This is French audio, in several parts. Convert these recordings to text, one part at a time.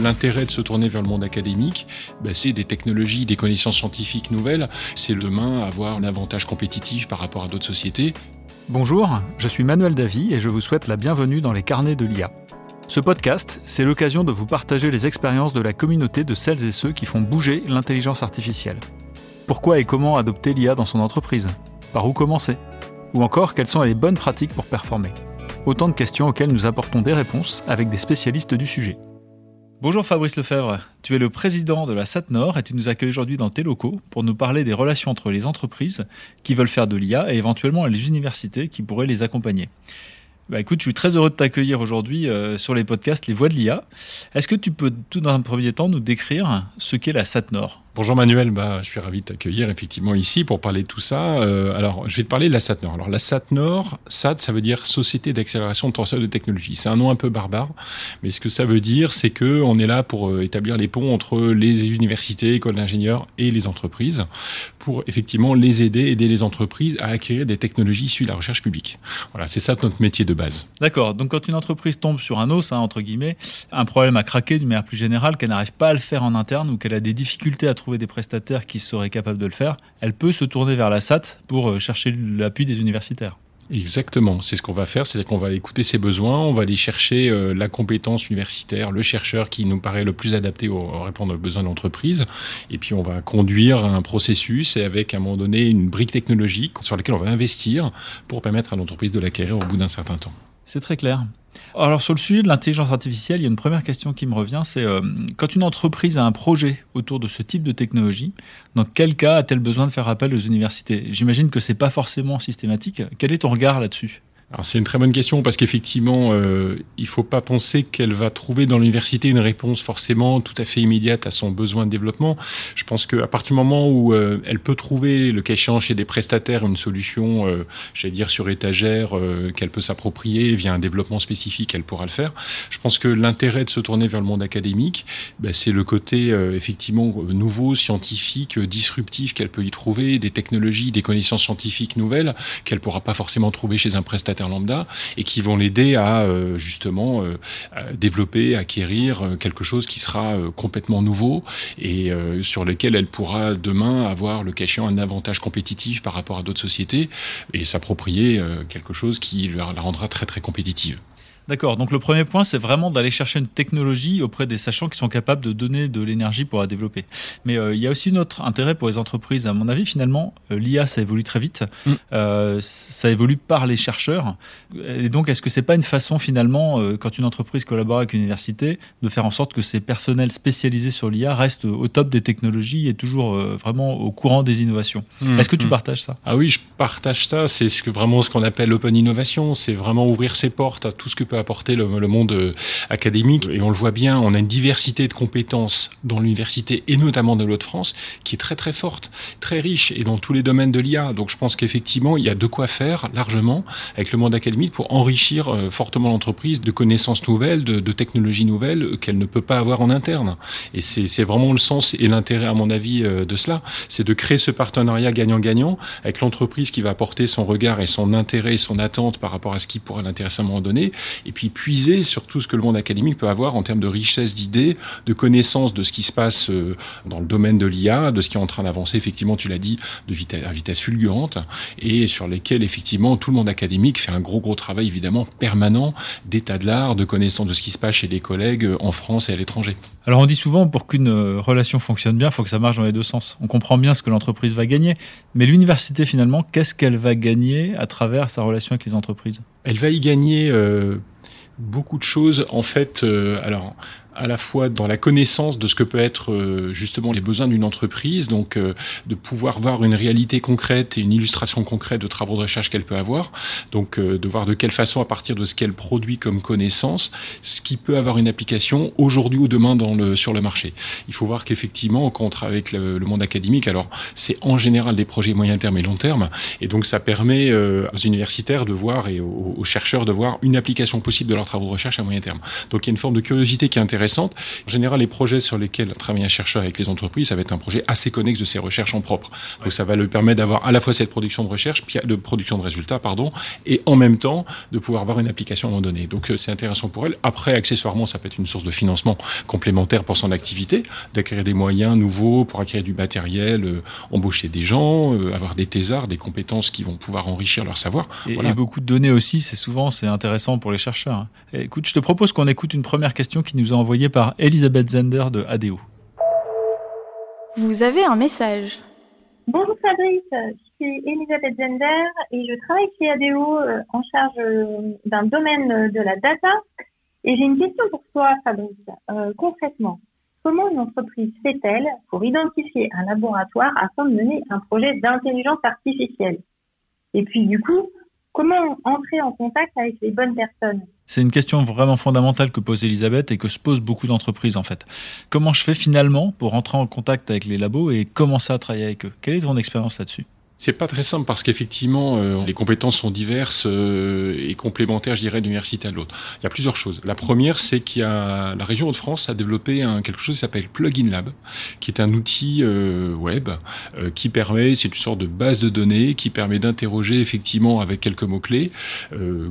l'intérêt de se tourner vers le monde académique, ben, c'est des technologies, des connaissances scientifiques nouvelles. C'est demain avoir un avantage compétitif par rapport à d'autres sociétés. Bonjour, je suis Manuel Davy et je vous souhaite la bienvenue dans les carnets de l'IA. Ce podcast, c'est l'occasion de vous partager les expériences de la communauté de celles et ceux qui font bouger l'intelligence artificielle. Pourquoi et comment adopter l'IA dans son entreprise? Par où commencer? Ou encore, quelles sont les bonnes pratiques pour performer? Autant de questions auxquelles nous apportons des réponses avec des spécialistes du sujet. Bonjour Fabrice Lefebvre, tu es le président de la SATNOR et tu nous accueilles aujourd'hui dans tes locaux pour nous parler des relations entre les entreprises qui veulent faire de l'IA et éventuellement les universités qui pourraient les accompagner. Bah écoute, je suis très heureux de t'accueillir aujourd'hui euh, sur les podcasts Les Voix de l'IA. Est-ce que tu peux tout dans un premier temps nous décrire ce qu'est la SATNOR? Bonjour Manuel, bah, je suis ravi de t'accueillir effectivement ici pour parler de tout ça. Euh, alors, je vais te parler de la SAT-Nord. Alors, la SAT-Nord, SAT, ça veut dire Société d'accélération de transfert de technologie. C'est un nom un peu barbare, mais ce que ça veut dire, c'est que on est là pour euh, établir les ponts entre les universités, écoles d'ingénieurs et les entreprises, pour effectivement les aider, aider les entreprises à acquérir des technologies issues de la recherche publique. Voilà, c'est ça notre métier de base. D'accord. Donc, quand une entreprise tombe sur un os, hein, entre guillemets, un problème à craquer d'une manière plus générale, qu'elle n'arrive pas à le faire en interne ou qu'elle a des difficultés à trouver des prestataires qui seraient capables de le faire, elle peut se tourner vers la SAT pour euh, chercher l'appui des universitaires. Exactement, c'est ce qu'on va faire, c'est-à-dire qu'on va écouter ses besoins, on va aller chercher euh, la compétence universitaire, le chercheur qui nous paraît le plus adapté au, répondre aux besoins de l'entreprise, et puis on va conduire un processus et avec à un moment donné une brique technologique sur laquelle on va investir pour permettre à l'entreprise de l'acquérir au bout d'un certain temps. C'est très clair. Alors sur le sujet de l'intelligence artificielle, il y a une première question qui me revient, c'est euh, quand une entreprise a un projet autour de ce type de technologie, dans quel cas a-t-elle besoin de faire appel aux universités? J'imagine que c'est pas forcément systématique. Quel est ton regard là-dessus? Alors c'est une très bonne question parce qu'effectivement, euh, il faut pas penser qu'elle va trouver dans l'université une réponse forcément tout à fait immédiate à son besoin de développement. Je pense qu'à partir du moment où euh, elle peut trouver, le cas échéant chez des prestataires, une solution, euh, j'allais dire sur étagère, euh, qu'elle peut s'approprier via un développement spécifique, elle pourra le faire. Je pense que l'intérêt de se tourner vers le monde académique, ben, c'est le côté euh, effectivement nouveau, scientifique, disruptif qu'elle peut y trouver, des technologies, des connaissances scientifiques nouvelles qu'elle pourra pas forcément trouver chez un prestataire lambda et qui vont l'aider à euh, justement euh, développer, acquérir euh, quelque chose qui sera complètement nouveau et sur lequel elle pourra demain avoir le cachet un avantage compétitif par rapport à d'autres sociétés et s'approprier quelque chose qui la rendra très très compétitive. D'accord. Donc le premier point, c'est vraiment d'aller chercher une technologie auprès des sachants qui sont capables de donner de l'énergie pour la développer. Mais euh, il y a aussi notre intérêt pour les entreprises. À mon avis, finalement, euh, l'IA, ça évolue très vite. Mm. Euh, ça évolue par les chercheurs. Et donc, est-ce que c'est pas une façon, finalement, quand une entreprise collabore avec une université, de faire en sorte que ces personnels spécialisés sur l'IA restent au top des technologies et toujours vraiment au courant des innovations? Mm. Est-ce que tu mm. partages ça? Ah oui, je partage ça. C'est ce que, vraiment ce qu'on appelle l'open innovation. C'est vraiment ouvrir ses portes à tout ce que peut apporter le, le, monde euh, académique. Et on le voit bien, on a une diversité de compétences dans l'université et notamment de l'autre France qui est très très forte, très riche et dans tous les domaines de l'IA. Donc je pense qu'effectivement, il y a de quoi faire largement avec le monde académique pour enrichir euh, fortement l'entreprise de connaissances nouvelles, de, de technologies nouvelles qu'elle ne peut pas avoir en interne. Et c'est vraiment le sens et l'intérêt, à mon avis, euh, de cela. C'est de créer ce partenariat gagnant-gagnant avec l'entreprise qui va apporter son regard et son intérêt et son attente par rapport à ce qui pourrait l'intéresser à un moment donné. Et puis puiser sur tout ce que le monde académique peut avoir en termes de richesse d'idées, de connaissances de ce qui se passe euh, dans le domaine de l'IA, de ce qui est en train d'avancer, effectivement, tu l'as dit, de vitesse, à vitesse fulgurante, et sur lesquels, effectivement, tout le monde académique fait un gros, gros travail, évidemment, permanent d'état de l'art, de connaissance de ce qui se passe chez les collègues euh, en France et à l'étranger. Alors on dit souvent pour qu'une euh, relation fonctionne bien, il faut que ça marche dans les deux sens. On comprend bien ce que l'entreprise va gagner, mais l'université finalement, qu'est-ce qu'elle va gagner à travers sa relation avec les entreprises? Elle va y gagner euh, beaucoup de choses. En fait, euh, alors à la fois dans la connaissance de ce que peut être euh, justement les besoins d'une entreprise, donc euh, de pouvoir voir une réalité concrète et une illustration concrète de travaux de recherche qu'elle peut avoir, donc euh, de voir de quelle façon à partir de ce qu'elle produit comme connaissance, ce qui peut avoir une application aujourd'hui ou demain dans le, sur le marché. Il faut voir qu'effectivement, quand on travaille avec le, le monde académique, alors c'est en général des projets moyen terme et long terme, et donc ça permet aux universitaires de voir et aux, aux chercheurs de voir une application possible de leurs travaux de recherche à moyen terme. Donc il y a une forme de curiosité qui est intéressante En général, les projets sur lesquels travaille un chercheur avec les entreprises, ça va être un projet assez connexe de ses recherches en propre. Donc ça va lui permettre d'avoir à la fois cette production de recherche, de production de résultats, pardon, et en même temps de pouvoir avoir une application à un moment donné. Donc c'est intéressant pour elle. Après, accessoirement, ça peut être une source de financement complémentaire pour son activité, d'acquérir des moyens nouveaux pour acquérir du matériel, embaucher des gens, avoir des thésards, des compétences qui vont pouvoir enrichir leur savoir. Et, voilà. beaucoup de données aussi, c'est souvent c'est intéressant pour les chercheurs. écoute, je te propose qu'on écoute une première question qui nous a envoyée par Elisabeth Zender de ADO. Vous avez un message. Bonjour Fabrice, je suis Elisabeth Zender et je travaille chez ADO euh, en charge euh, d'un domaine de la data. Et j'ai une question pour toi Fabrice. Euh, concrètement, comment une entreprise fait-elle pour identifier un laboratoire afin de mener un projet d'intelligence artificielle? Et puis du coup, comment entrer en contact avec les bonnes personnes c'est une question vraiment fondamentale que pose Elisabeth et que se posent beaucoup d'entreprises en fait. Comment je fais finalement pour entrer en contact avec les labos et commencer à travailler avec eux? Quelle est ton expérience là-dessus? C'est pas très simple parce qu'effectivement, euh, les compétences sont diverses euh, et complémentaires, je dirais, d'une université à l'autre. Il y a plusieurs choses. La première, c'est qu'il y a la région Hauts-de-France a développé un, quelque chose qui s'appelle Plugin Lab, qui est un outil euh, web qui permet, c'est une sorte de base de données qui permet d'interroger effectivement avec quelques mots clés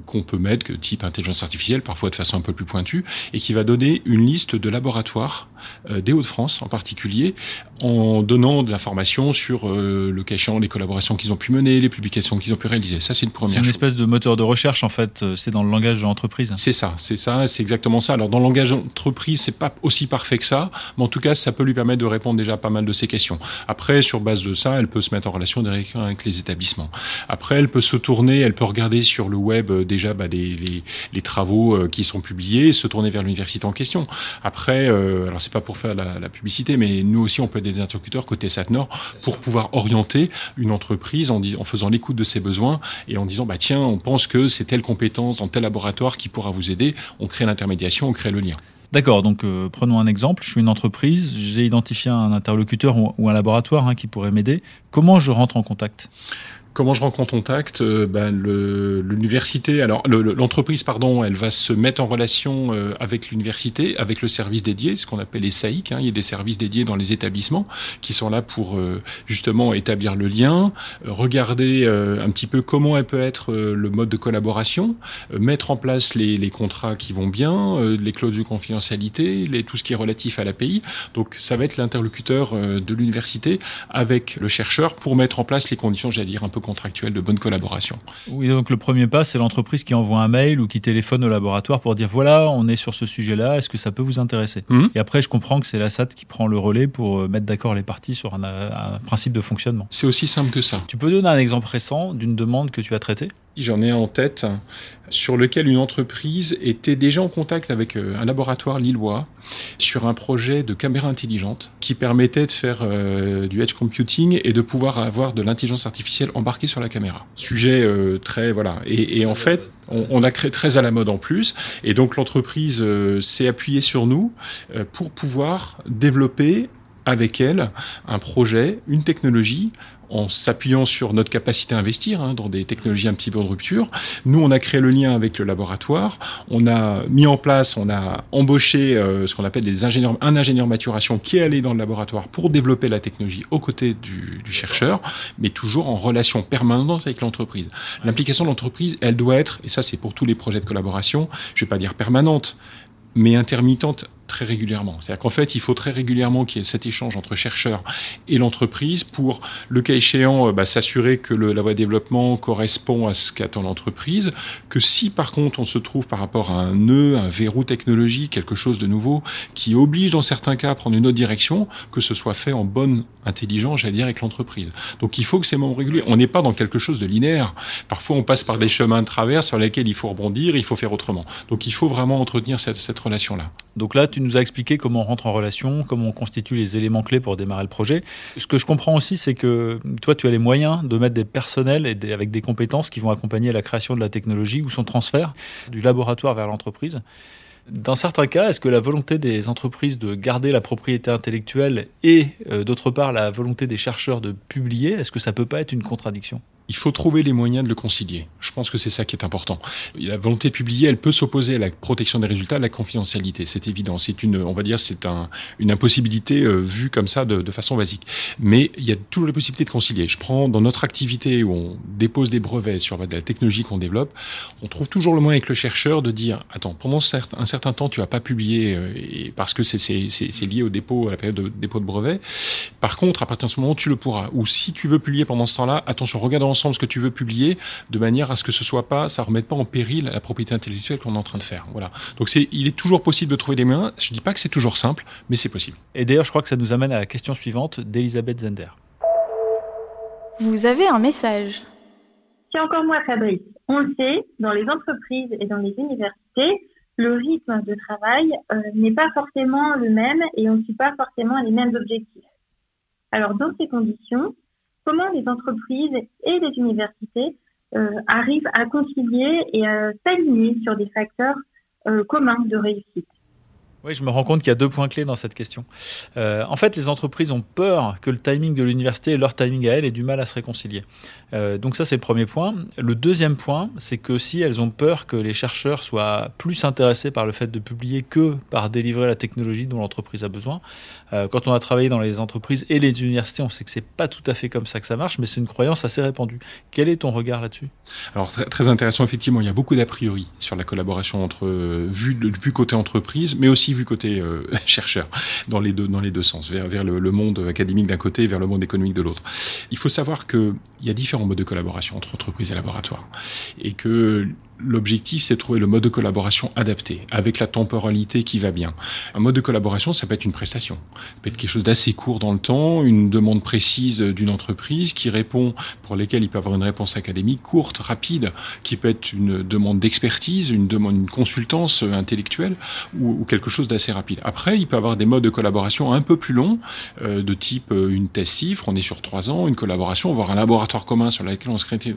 qu'on peut mettre, type intelligence artificielle, parfois de façon un peu plus pointue, et qui va donner une liste de laboratoires des Hauts-de-France en particulier, en donnant de l'information sur le cachant, les collaborateurs qu'ils ont pu mener, les publications qu'ils ont pu réaliser. Ça, c'est une première. C'est une espèce de moteur de recherche en fait. Euh, c'est dans le langage de l'entreprise. C'est ça, c'est ça, c'est exactement ça. Alors dans le langage d'entreprise, c'est pas aussi parfait que ça, mais en tout cas, ça peut lui permettre de répondre déjà à pas mal de ces questions. Après, sur base de ça, elle peut se mettre en relation directement avec les établissements. Après, elle peut se tourner, elle peut regarder sur le web euh, déjà bah, les, les, travaux euh, qui sont publiés, se tourner vers l'université en question. Après, euh, alors c'est pas pour faire la, la, publicité, mais nous aussi, on peut être des interlocuteurs côté SATNOR pour pouvoir orienter une entreprise en faisant l'écoute de ses besoins et en disant bah tiens, on pense que c'est telle compétence dans tel laboratoire qui pourra vous aider. On crée l'intermédiation, on crée le lien. D'accord, donc euh, prenons un exemple. Je suis une entreprise, j'ai identifié un interlocuteur ou, un laboratoire hein, qui pourrait m'aider. Comment je rentre en contact? Comment je en contact euh, ben, L'université, alors l'entreprise, pardon, elle va se mettre en relation euh, avec l'université, avec le service dédié, ce qu'on appelle les SAIC. Hein. Il y a des services dédiés dans les établissements qui sont là pour euh, justement établir le lien, regarder un petit peu comment elle peut être le mode de collaboration, mettre en place les, les, contrats qui vont bien, les clauses de confidentialité, les, tout ce qui est relatif à l'API. Donc ça va être l'interlocuteur de l'université avec le chercheur pour mettre en place les conditions, j'allais dire, un peu contractuel de bonne collaboration. Oui, donc le premier pas, c'est l'entreprise qui envoie un mail ou qui téléphone au laboratoire pour dire voilà, on est sur ce sujet-là, est-ce que ça peut vous intéresser mhm. Et après, je comprends que c'est la SAT qui prend le relais pour euh, mettre d'accord les parties sur un, un principe de fonctionnement. C'est aussi simple que ça. Tu peux donner un exemple récent d'une demande que tu as traitée? J'en ai en tête sur lequel une entreprise était déjà en contact avec euh, un laboratoire lillois sur un projet de caméra intelligente qui permettait de faire euh, du edge computing et de pouvoir avoir de l'intelligence artificielle embarquée sur la caméra. Sujet euh, très voilà et, en fait on, a créé très à la mode en plus et donc l'entreprise s'est appuyée sur nous pour pouvoir développer avec elle un projet, une technologie en s'appuyant sur notre capacité à investir hein, dans des technologies un petit peu de rupture. Nous, on a créé le lien avec le laboratoire, on a mis en place, on a embauché euh, ce qu'on appelle des ingénieurs, un ingénieur maturation qui est allé dans le laboratoire pour développer la technologie aux côtés du, du chercheur, mais toujours en relation permanente avec l'entreprise. L'implication de l'entreprise, elle doit être, et ça c'est pour tous les projets de collaboration, je vais pas dire permanente, mais intermittente très régulièrement. C'est-à-dire qu'en fait, il faut très régulièrement qu'il y ait cet échange entre chercheurs et l'entreprise pour, le cas échéant, euh, bah, s'assurer que le, la voie de développement correspond à ce qu'attend l'entreprise, que si par contre on se trouve par rapport à un nœud, un verrou technologique, quelque chose de nouveau, qui oblige dans certains cas à prendre une autre direction, que ce soit fait en bonne intelligence, j'allais dire, avec l'entreprise. Donc il faut que ces membres réguliers, on n'est pas dans quelque chose de linéaire. Parfois on passe par des chemins de travers sur lesquels il faut rebondir, il faut faire autrement. Donc il faut vraiment entretenir cette, cette Donc là, tu nous as expliqué comment on rentre en relation, comment on constitue les éléments clés pour démarrer le projet. Ce que je comprends aussi, c'est que toi, tu as les moyens de mettre des personnels et avec des compétences qui vont accompagner la création de la technologie ou son transfert du laboratoire vers l'entreprise. Dans certains cas, est-ce que la volonté des entreprises de garder la propriété intellectuelle et, euh, d'autre part, la volonté des chercheurs de publier, est-ce que ça peut pas être une contradiction? Il faut trouver les moyens de le concilier. Je pense que c'est ça qui est important. La volonté de publier, elle peut s'opposer à la protection des résultats, à la confidentialité. C'est évident. C'est une, on va dire, c'est un, une impossibilité euh, vue comme ça de, de, façon basique. Mais il y a toujours la possibilité de concilier. Je prends dans notre activité où on dépose des brevets sur la technologie qu'on développe, on trouve toujours le moyen avec le chercheur de dire, attends, pendant un certain temps, tu vas pas publier euh, parce que c'est lié au dépôt, à la période de dépôt de brevet. Par contre, à partir de ce moment, tu le pourras. Ou si tu veux publier pendant ce temps-là, attention, regarde ensemble ce que tu veux publier de manière à ce que ce soit pas, ça remette pas en péril la propriété intellectuelle qu'on est en train de faire. Voilà. Donc c'est, il est toujours possible de trouver des moyens. Je dis pas que c'est toujours simple, mais c'est possible. Et d'ailleurs, je crois que ça nous amène à la question suivante d'Elisabeth Zender. Vous avez un message. C'est encore moi, Fabrice. On le sait, dans les entreprises et dans les universités, le rythme de travail euh, n'est pas forcément le même et on ne suit pas forcément les mêmes objectifs. Alors, dans ces conditions, comment les entreprises et les universités euh, arrivent à concilier et à s'aligner sur des facteurs euh, communs de réussite oui, je me rends compte qu'il y a deux points clés dans cette question. Euh, en fait, les entreprises ont peur que le timing de l'université et leur timing à elles aient du mal à se réconcilier. Euh, donc ça, c'est le premier point. Le deuxième point, c'est que si elles ont peur que les chercheurs soient plus intéressés par le fait de publier que par délivrer la technologie dont l'entreprise a besoin, euh, quand on a travaillé dans les entreprises et les universités, on sait que c'est pas tout à fait comme ça que ça marche, mais c'est une croyance assez répandue. Quel est ton regard là-dessus? Alors très, intéressant, effectivement, il y a beaucoup d'a priori sur la collaboration entre vue, vue côté entreprise, mais aussi vu côté euh, chercheur, dans les deux, dans les deux sens, vers, vers le, monde académique d'un côté vers le monde économique de l'autre. Il faut savoir qu'il y a différents modes de collaboration entre entreprises et laboratoires, et que L'objectif, c'est de trouver le mode de collaboration adapté, avec la temporalité qui va bien. Un mode de collaboration, ça peut être une prestation. Ça peut être quelque chose d'assez court dans le temps, une demande précise d'une entreprise qui répond, pour lesquelles il peut avoir une réponse académique courte, rapide, qui peut être une demande d'expertise, une demande, une consultance intellectuelle, ou, quelque chose d'assez rapide. Après, il peut avoir des modes de collaboration un peu plus longs, euh, de type euh, une thèse cifre, on est sur trois ans, une collaboration, voire un laboratoire commun sur lequel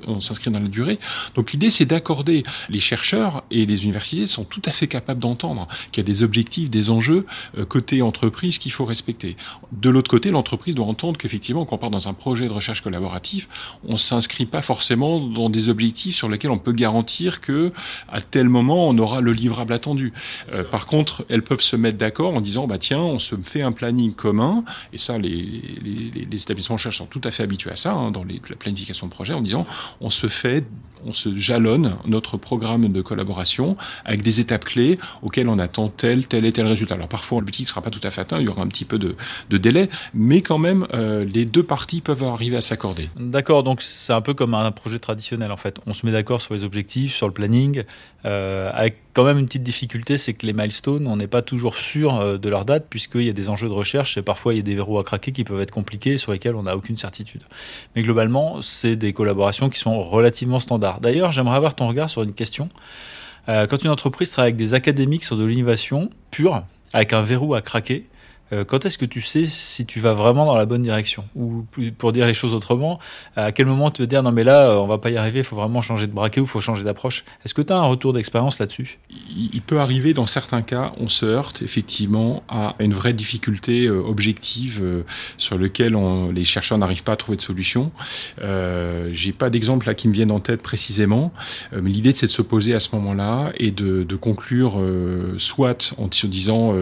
on s'inscrit dans la durée. Donc l'idée, c'est d'accorder les chercheurs et les universités sont tout à fait capables d'entendre qu'il y a des objectifs, des enjeux euh, côté entreprise qu'il faut respecter. De l'autre côté, l'entreprise doit entendre qu'effectivement, quand on part dans un projet de recherche collaboratif, on s'inscrit pas forcément dans des objectifs sur lesquels on peut garantir que à tel moment on aura le livrable attendu. Euh, par contre, elles peuvent se mettre d'accord en disant bah tiens, on se fait un planning commun et ça les, les, les établissements de recherche sont tout à fait habitués à ça hein, dans les, la planification de projet en disant on se fait on se jalonne notre programme de collaboration avec des étapes clés auxquelles on attend tel, tel et tel résultat. Alors parfois, l'objectif ne sera pas tout à fait atteint, il y aura un petit peu de, délai, mais quand même, euh, les deux parties peuvent arriver à s'accorder. D'accord, donc c'est un peu comme un projet traditionnel en fait. On se met d'accord sur les objectifs, sur le planning, euh, avec quand même une petite difficulté, c'est que les milestones, on n'est pas toujours sûr euh, de leur date, puisqu'il y a des enjeux de recherche et parfois il y a des verrous à craquer qui peuvent être compliqués sur lesquels on n'a aucune certitude. Mais globalement, c'est des collaborations qui sont relativement standards. D'ailleurs, j'aimerais avoir ton regard sur une question. Euh, quand une entreprise travaille avec des académiques sur de l'innovation pure, avec un verrou à craquer, euh, quand est-ce que tu sais si tu vas vraiment dans la bonne direction Ou pour dire les choses autrement, à quel moment tu veux dire non mais là euh, on va pas y arriver, il faut vraiment changer de braquet ou il faut changer d'approche Est-ce que tu as un retour d'expérience là-dessus Il peut arriver dans certains cas, on se heurte effectivement à une vraie difficulté euh, objective sur lequel les chercheurs n'arrivent pas à trouver de solution. Euh, J'ai pas d'exemple là qui me viennent en tête précisément, mais l'idée c'est de se poser à ce moment-là et de conclure soit en se disant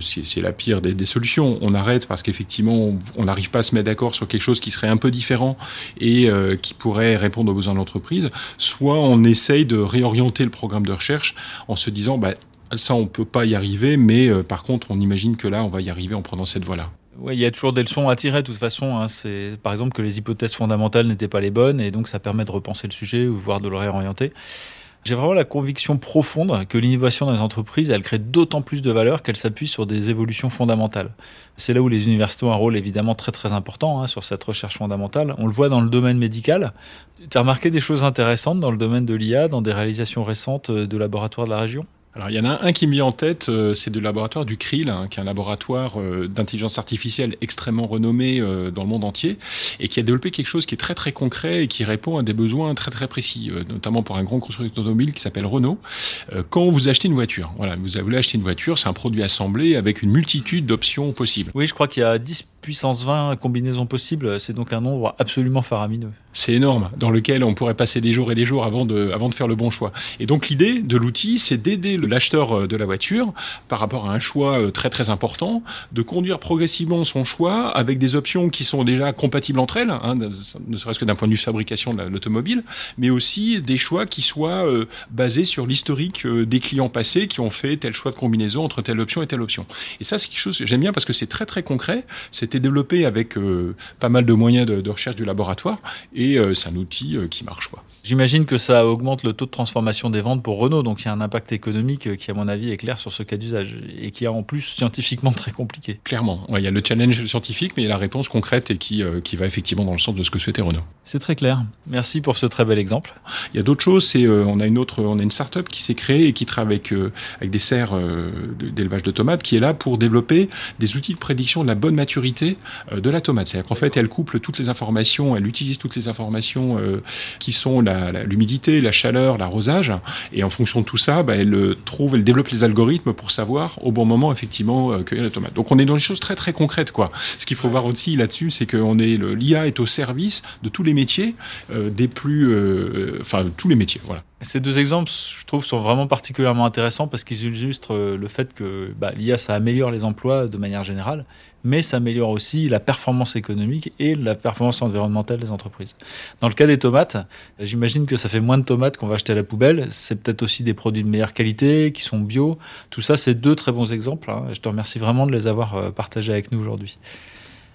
c'est la pire des, solutions. On arrête parce qu'effectivement, on n'arrive pas à se mettre d'accord sur quelque chose qui serait un peu différent et euh, qui pourrait répondre aux besoins de l'entreprise. Soit on essaye de réorienter le programme de recherche en se disant, bah, ça, on peut pas y arriver, mais euh, par contre, on imagine que là, on va y arriver en prenant cette voie-là. Oui, il y a toujours des leçons à tirer de toute façon. Hein. C'est par exemple que les hypothèses fondamentales n'étaient pas les bonnes et donc ça permet de repenser le sujet ou voire de le réorienter. J'ai vraiment la conviction profonde que l'innovation dans les entreprises, elle crée d'autant plus de valeur qu'elle s'appuie sur des évolutions fondamentales. C'est là où les universités ont un rôle évidemment très très important hein, sur cette recherche fondamentale. On le voit dans le domaine médical. Tu as remarqué des choses intéressantes dans le domaine de l'IA, dans des réalisations récentes de laboratoires de la région? Alors il y en a un qui me vient en tête, euh, c'est le laboratoire du CRIL, hein, qui est un laboratoire euh, d'intelligence artificielle extrêmement renommé euh, dans le monde entier, et qui a développé quelque chose qui est très très concret et qui répond à des besoins très très précis, notamment pour un grand constructeur automobile qui s'appelle Renault. quand vous achetez une voiture, voilà, vous voulez acheter une voiture, c'est un produit assemblé avec une multitude d'options possibles. Oui, je crois qu'il y a 10 puissance 20 combinaisons possibles, c'est donc un nombre absolument faramineux c'est énorme, dans lequel on pourrait passer des jours et des jours avant de, avant de faire le bon choix. Et donc l'idée de l'outil, c'est d'aider l'acheteur euh, de la voiture par rapport à un choix euh, très très important, de conduire progressivement son choix avec des options qui sont déjà compatibles entre elles, hein, ne serait-ce que d'un point de vue fabrication de l'automobile, mais aussi des choix qui soient euh, basés sur l'historique des clients passés qui ont fait tel choix de combinaison entre telle option et telle option. Et ça, c'est quelque chose que j'aime bien parce que c'est très très concret. C'était développé avec pas mal de moyens de, de recherche du laboratoire. Et et euh, c'est un outil euh, qui marche. Quoi. J'imagine que ça augmente le taux de transformation des ventes pour Renault, donc il y a un impact économique euh, qui, à mon avis, est clair sur ce cas d'usage et qui est en plus scientifiquement très compliqué. Clairement, il y a le challenge scientifique, mais il y a la réponse concrète et qui, qui va effectivement dans le sens de ce que souhaitait Renault. C'est très clair. Merci pour ce très bel exemple. Il y a d'autres choses. C'est on a une autre, on a une start-up qui s'est créée et qui travaille avec avec des serres d'élevage de tomates, qui est là pour développer des outils de prédiction de la bonne maturité de la tomate. C'est-à-dire qu'en fait, elle couple toutes les informations, elle utilise toutes les informations euh, qui sont l'humidité, la, chaleur, l'arrosage. Et en fonction de tout ça, bah, elle euh, trouve, elle développe les algorithmes pour savoir au bon moment effectivement euh, cueillir la tomate. Donc on est dans des choses très très concrètes quoi. Ce qu'il faut voir aussi là-dessus, c'est que l'IA est au service de tous les métiers, des plus, enfin tous les métiers. Voilà. Ces deux exemples, je trouve, sont vraiment particulièrement intéressants parce qu'ils illustrent le fait que bah, l'IA, ça améliore les emplois de manière générale, mais ça améliore aussi la performance économique et la performance environnementale des entreprises. Dans le cas des tomates, j'imagine que ça fait moins de tomates qu'on va acheter à la poubelle. C'est peut-être aussi des produits de meilleure qualité, qui sont bio. Tout ça, c'est deux très bons exemples. Hein. Je te remercie vraiment de les avoir euh, partagés avec nous aujourd'hui.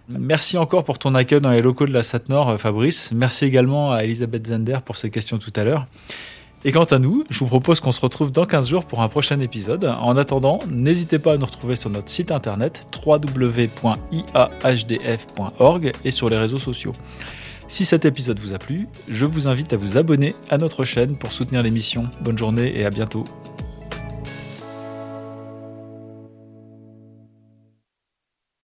Merci encore pour ton accueil dans les locaux de la SATNOR, euh, Fabrice. Merci également à Elisabeth Zender pour ses questions tout à l'heure. Et quant à nous, je vous propose qu'on se retrouve dans 15 jours pour un prochain épisode. En attendant, n'hésitez pas à nous retrouver sur notre site internet www.iahdf.org et sur les réseaux sociaux. Si cet épisode vous a plu, je vous invite à vous abonner à notre chaîne pour soutenir l'émission. Bonne journée et à bientôt.